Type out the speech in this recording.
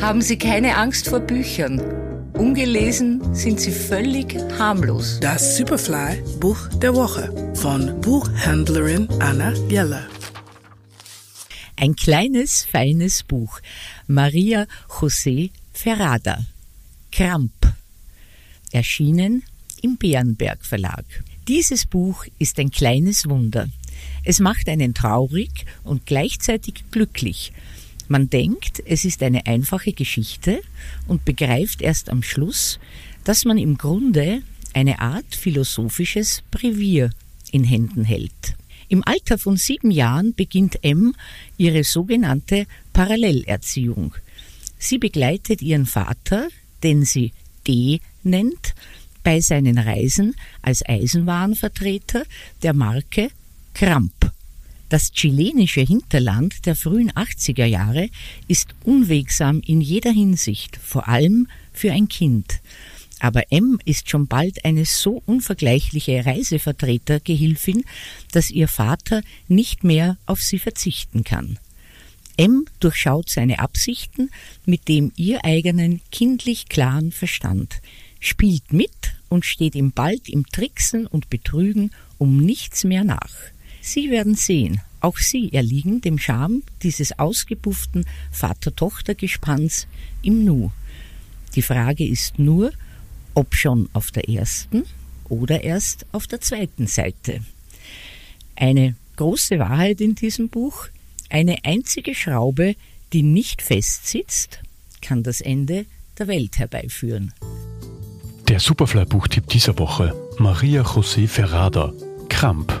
haben Sie keine Angst vor Büchern. Ungelesen sind sie völlig harmlos. Das Superfly Buch der Woche von Buchhändlerin Anna Jeller. Ein kleines, feines Buch. Maria José Ferrada. Kramp. Erschienen im Bärenberg Verlag. Dieses Buch ist ein kleines Wunder. Es macht einen traurig und gleichzeitig glücklich. Man denkt, es ist eine einfache Geschichte und begreift erst am Schluss, dass man im Grunde eine Art philosophisches Brevier in Händen hält. Im Alter von sieben Jahren beginnt M ihre sogenannte Parallelerziehung. Sie begleitet ihren Vater, den sie D nennt, bei seinen Reisen als Eisenwarenvertreter der Marke Kramp. Das chilenische Hinterland der frühen 80er Jahre ist unwegsam in jeder Hinsicht, vor allem für ein Kind. Aber M ist schon bald eine so unvergleichliche Reisevertretergehilfin, dass ihr Vater nicht mehr auf sie verzichten kann. M durchschaut seine Absichten mit dem ihr eigenen kindlich klaren Verstand, spielt mit und steht ihm bald im Tricksen und Betrügen um nichts mehr nach. Sie werden sehen, auch Sie erliegen dem Charme dieses ausgepufften Vater-Tochter-Gespanns im Nu. Die Frage ist nur, ob schon auf der ersten oder erst auf der zweiten Seite. Eine große Wahrheit in diesem Buch, eine einzige Schraube, die nicht festsitzt, kann das Ende der Welt herbeiführen. Der Superfly-Buchtipp dieser Woche: Maria José Ferrada, Kramp,